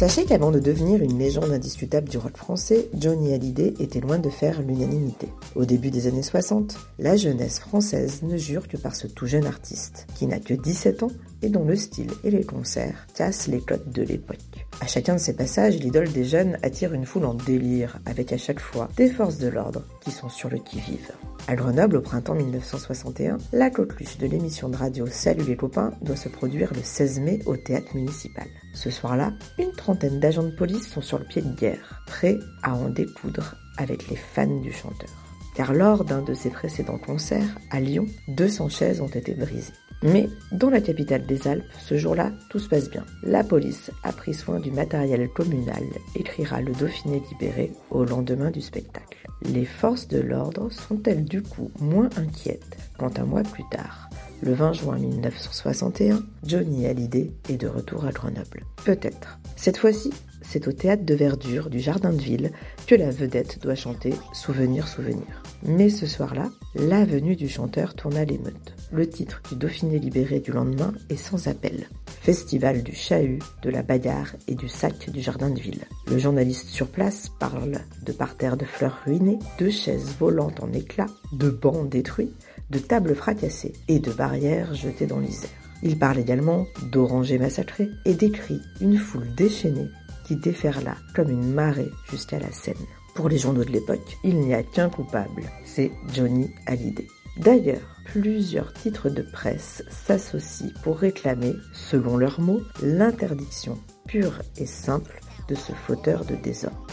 Sachez qu'avant de devenir une légende indiscutable du rock français, Johnny Hallyday était loin de faire l'unanimité. Au début des années 60, la jeunesse française ne jure que par ce tout jeune artiste, qui n'a que 17 ans et dont le style et les concerts cassent les codes de l'époque. À chacun de ces passages, l'idole des jeunes attire une foule en délire, avec à chaque fois des forces de l'ordre qui sont sur le qui-vive. À Grenoble, au printemps 1961, la coqueluche de l'émission de radio Salut les copains doit se produire le 16 mai au théâtre municipal. Ce soir-là, une trentaine d'agents de police sont sur le pied de guerre, prêts à en découdre avec les fans du chanteur. Car lors d'un de ses précédents concerts, à Lyon, 200 chaises ont été brisées. Mais dans la capitale des Alpes, ce jour-là, tout se passe bien. La police a pris soin du matériel communal, écrira le Dauphiné libéré au lendemain du spectacle. Les forces de l'ordre sont-elles du coup moins inquiètes? Quand un mois plus tard, le 20 juin 1961, Johnny Hallyday est de retour à Grenoble Peut-être. Cette fois-ci, c'est au théâtre de verdure du Jardin de Ville que la vedette doit chanter Souvenir, souvenir. Mais ce soir-là, la venue du chanteur tourne à l'émeute. Le titre du Dauphiné libéré du lendemain est sans appel. Festival du chahut, de la bagarre et du sac du Jardin de Ville. Le journaliste sur place parle de parterres de fleurs ruinées, de chaises volantes en éclats, de bancs détruits, de tables fracassées et de barrières jetées dans l'Isère. Il parle également d'orangers massacrés et décrit une foule déchaînée qui déferla comme une marée jusqu'à la Seine. Pour les journaux de l'époque, il n'y a qu'un coupable, c'est Johnny Hallyday. D'ailleurs, plusieurs titres de presse s'associent pour réclamer, selon leurs mots, l'interdiction pure et simple de ce fauteur de désordre.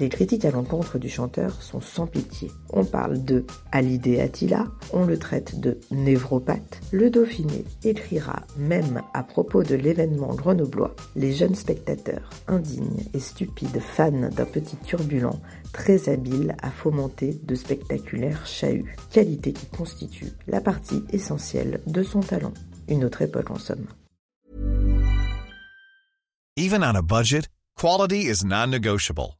Les critiques à l'encontre du chanteur sont sans pitié. On parle de Hallyday Attila, on le traite de névropathe. Le Dauphiné écrira même à propos de l'événement grenoblois, les jeunes spectateurs, indignes et stupides fans d'un petit turbulent, très habile à fomenter de spectaculaires chahuts, qualité qui constitue la partie essentielle de son talent. Une autre époque en somme. Even on a budget, quality is non-negotiable.